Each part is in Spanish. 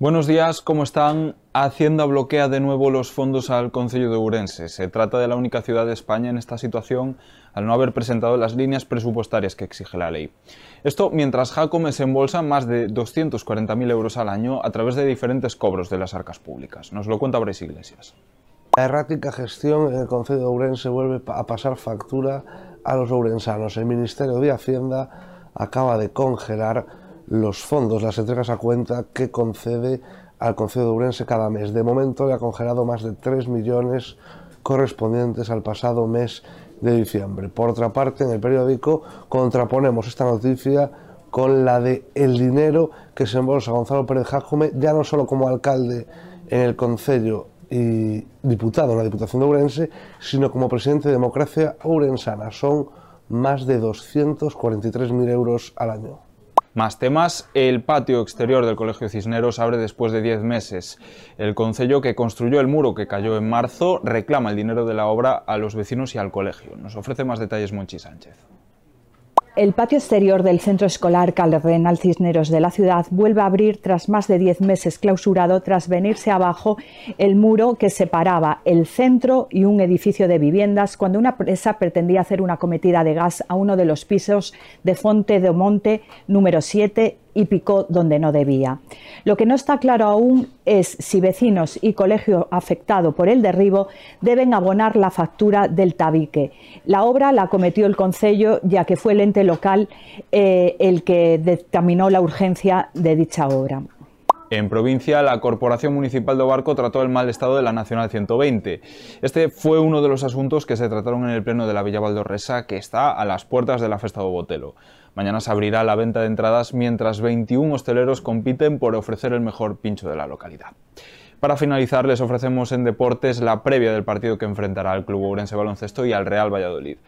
Buenos días, ¿cómo están? Hacienda bloquea de nuevo los fondos al Concello de Ourense. Se trata de la única ciudad de España en esta situación al no haber presentado las líneas presupuestarias que exige la ley. Esto mientras Jacome se embolsa más de 240.000 euros al año a través de diferentes cobros de las arcas públicas. Nos lo cuenta Brais Iglesias. La errática gestión en el Concello de Ourense vuelve a pasar factura a los ourensanos. El Ministerio de Hacienda acaba de congelar los fondos, las entregas a cuenta que concede al Concejo de Urense cada mes. De momento le ha congelado más de 3 millones correspondientes al pasado mes de diciembre. Por otra parte, en el periódico contraponemos esta noticia con la de el dinero que se embolsa Gonzalo Pérez Jacome, ya no solo como alcalde en el Concello y diputado en la Diputación de Ourense, sino como presidente de Democracia Ourensana. Son más de 243.000 euros al año. Más temas, el patio exterior del Colegio Cisneros abre después de 10 meses. El concello que construyó el muro que cayó en marzo reclama el dinero de la obra a los vecinos y al colegio. Nos ofrece más detalles Monchi Sánchez. El patio exterior del centro escolar Cardenal Cisneros de la ciudad vuelve a abrir tras más de 10 meses clausurado tras venirse abajo el muro que separaba el centro y un edificio de viviendas cuando una empresa pretendía hacer una cometida de gas a uno de los pisos de Fonte de Monte número 7 y picó donde no debía. Lo que no está claro aún es si vecinos y colegio afectado por el derribo deben abonar la factura del tabique. La obra la cometió el Concello ya que fue el ente local eh, el que dictaminó la urgencia de dicha obra. En provincia, la Corporación Municipal de Barco trató el mal estado de la Nacional 120. Este fue uno de los asuntos que se trataron en el Pleno de la Villa Valdorresa, que está a las puertas de la Festa de Botelo. Mañana se abrirá la venta de entradas mientras 21 hosteleros compiten por ofrecer el mejor pincho de la localidad. Para finalizar, les ofrecemos en deportes la previa del partido que enfrentará al Club Ourense Baloncesto y al Real Valladolid.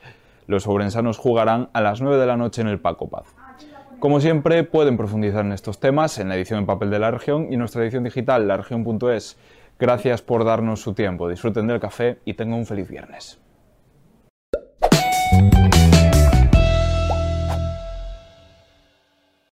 Los ourensanos jugarán a las 9 de la noche en el Paco Paz. Como siempre, pueden profundizar en estos temas en la edición en papel de la región y nuestra edición digital, laregion.es. Gracias por darnos su tiempo, disfruten del café y tengan un feliz viernes.